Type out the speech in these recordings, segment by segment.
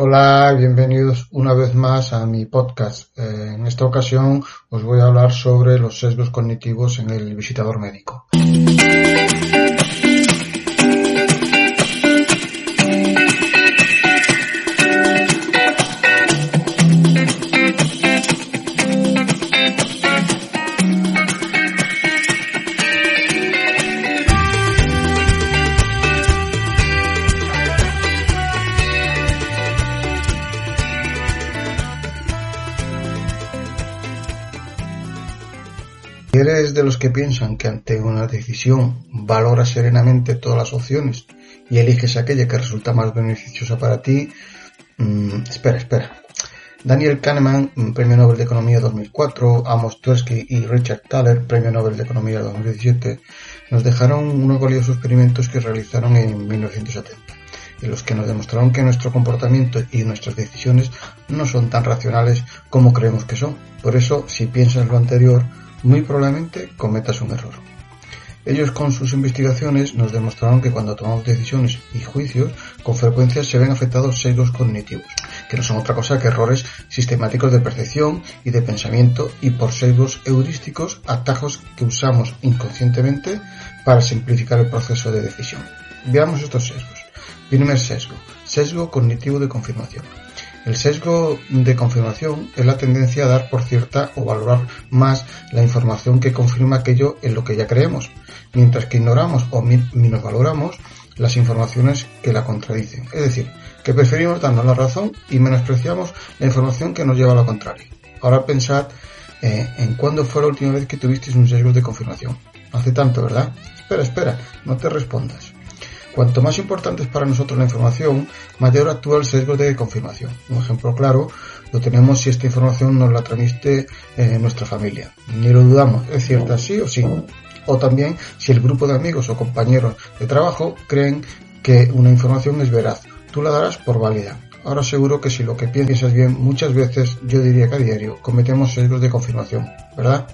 Hola, bienvenidos una vez más a mi podcast. Eh, en esta ocasión os voy a hablar sobre los sesgos cognitivos en el visitador médico. Eres de los que piensan que ante una decisión valoras serenamente todas las opciones y eliges aquella que resulta más beneficiosa para ti, mm, espera, espera. Daniel Kahneman, Premio Nobel de Economía 2004, Amos Tversky y Richard Thaler, Premio Nobel de Economía 2017, nos dejaron unos valiosos experimentos que realizaron en 1970, en los que nos demostraron que nuestro comportamiento y nuestras decisiones no son tan racionales como creemos que son. Por eso, si piensas lo anterior, muy probablemente cometas un error. Ellos con sus investigaciones nos demostraron que cuando tomamos decisiones y juicios, con frecuencia se ven afectados sesgos cognitivos, que no son otra cosa que errores sistemáticos de percepción y de pensamiento y por sesgos heurísticos, atajos que usamos inconscientemente para simplificar el proceso de decisión. Veamos estos sesgos. Primer sesgo, sesgo cognitivo de confirmación. El sesgo de confirmación es la tendencia a dar por cierta o valorar más la información que confirma aquello en lo que ya creemos, mientras que ignoramos o valoramos las informaciones que la contradicen. Es decir, que preferimos darnos la razón y menospreciamos la información que nos lleva a lo contrario. Ahora pensad eh, en cuándo fue la última vez que tuvisteis un sesgo de confirmación. hace tanto, ¿verdad? Espera, espera, no te respondas. Cuanto más importante es para nosotros la información, mayor actúa el sesgo de confirmación. Un ejemplo claro lo tenemos si esta información nos la transmite eh, nuestra familia. Ni lo dudamos, es cierta sí o sí. O también si el grupo de amigos o compañeros de trabajo creen que una información es veraz, tú la darás por válida. Ahora seguro que si lo que piensas bien, muchas veces, yo diría que a diario, cometemos sesgos de confirmación, ¿verdad?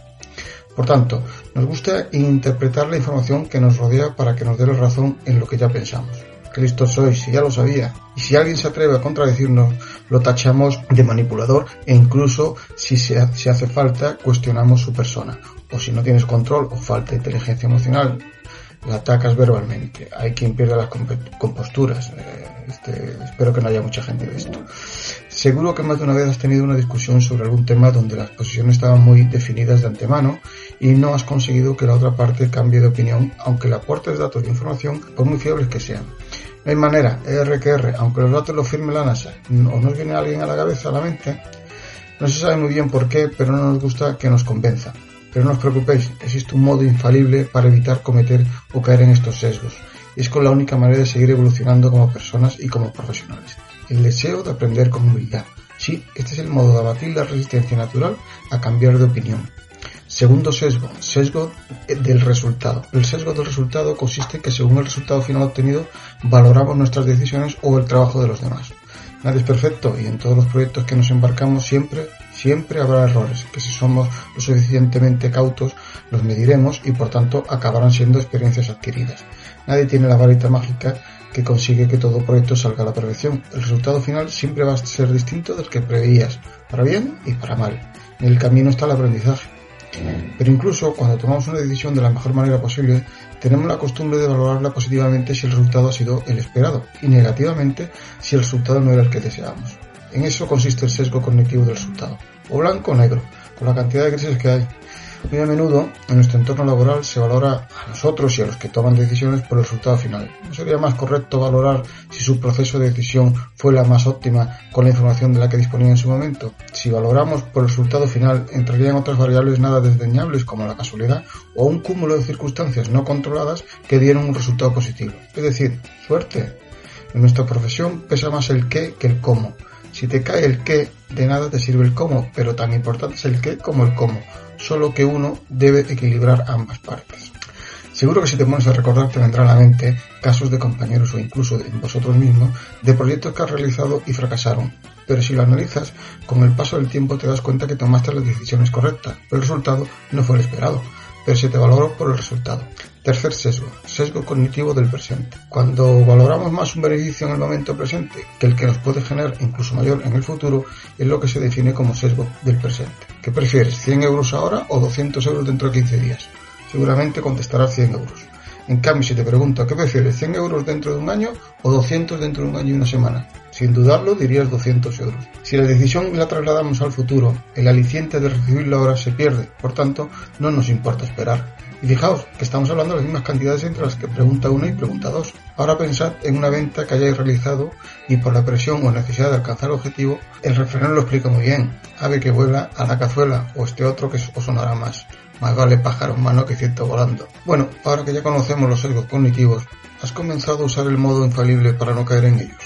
Por tanto, nos gusta interpretar la información que nos rodea para que nos dé la razón en lo que ya pensamos. Qué listo sois, si ya lo sabía. Y si alguien se atreve a contradecirnos, lo tachamos de manipulador e incluso, si, se, hace falta, cuestionamos su persona. O si no tienes control o falta inteligencia emocional, la atacas verbalmente. Hay quien pierde las composturas. Eh, este, espero que no haya mucha gente de esto. Seguro que más de una vez has tenido una discusión sobre algún tema donde las posiciones estaban muy definidas de antemano y no has conseguido que la otra parte cambie de opinión, aunque le aportes datos de información, por muy fiables que sean. No hay manera, R que R, aunque los datos los firme la NASA, o nos viene alguien a la cabeza, a la mente. No se sabe muy bien por qué, pero no nos gusta que nos convenza. Pero no os preocupéis, existe un modo infalible para evitar cometer o caer en estos sesgos. Es con la única manera de seguir evolucionando como personas y como profesionales. El deseo de aprender con humildad. Sí, este es el modo de abatir la resistencia natural a cambiar de opinión. Segundo sesgo, sesgo del resultado. El sesgo del resultado consiste en que según el resultado final obtenido valoramos nuestras decisiones o el trabajo de los demás. Nadie es perfecto y en todos los proyectos que nos embarcamos siempre, siempre habrá errores, que si somos lo suficientemente cautos los mediremos y por tanto acabarán siendo experiencias adquiridas. Nadie tiene la varita mágica que consigue que todo proyecto salga a la perfección. El resultado final siempre va a ser distinto del que preveías, para bien y para mal. En el camino está el aprendizaje. Pero incluso cuando tomamos una decisión de la mejor manera posible, tenemos la costumbre de valorarla positivamente si el resultado ha sido el esperado y negativamente si el resultado no era el que deseábamos. En eso consiste el sesgo cognitivo del resultado, o blanco o negro, con la cantidad de grises que hay. Muy a menudo, en nuestro entorno laboral se valora a nosotros y a los que toman decisiones por el resultado final. ¿No sería más correcto valorar si su proceso de decisión fue la más óptima con la información de la que disponía en su momento? Si valoramos por el resultado final, entrarían otras variables nada desdeñables como la casualidad o un cúmulo de circunstancias no controladas que dieron un resultado positivo. Es decir, suerte. En nuestra profesión pesa más el qué que el cómo. Si te cae el qué, de nada te sirve el cómo, pero tan importante es el qué como el cómo solo que uno debe equilibrar ambas partes. Seguro que si te pones a recordar te vendrá a la mente casos de compañeros o incluso de vosotros mismos de proyectos que has realizado y fracasaron. Pero si lo analizas, con el paso del tiempo te das cuenta que tomaste las decisiones correctas, pero el resultado no fue el esperado. pero se te valora por el resultado. Tercer sesgo, sesgo cognitivo del presente. Cuando valoramos más un beneficio en el momento presente que el que nos puede generar incluso mayor en el futuro, es lo que se define como sesgo del presente. ¿Qué prefieres, 100 euros ahora o 200 euros dentro de 15 días? Seguramente contestarás 100 euros. En cambio, si te pregunto, ¿qué prefieres, 100 euros dentro de un año o 200 dentro de un año y una semana? Sin dudarlo, dirías 200 euros. Si la decisión la trasladamos al futuro, el aliciente de recibirlo ahora se pierde, por tanto, no nos importa esperar. Y fijaos que estamos hablando de las mismas cantidades entre las que pregunta una y pregunta dos. Ahora pensad en una venta que hayáis realizado y por la presión o necesidad de alcanzar el objetivo, el refrán lo explica muy bien. Ave que vuela a la cazuela o este otro que os sonará más. Más vale pájaro en mano que ciento volando. Bueno, ahora que ya conocemos los sesgos cognitivos, ¿has comenzado a usar el modo infalible para no caer en ellos?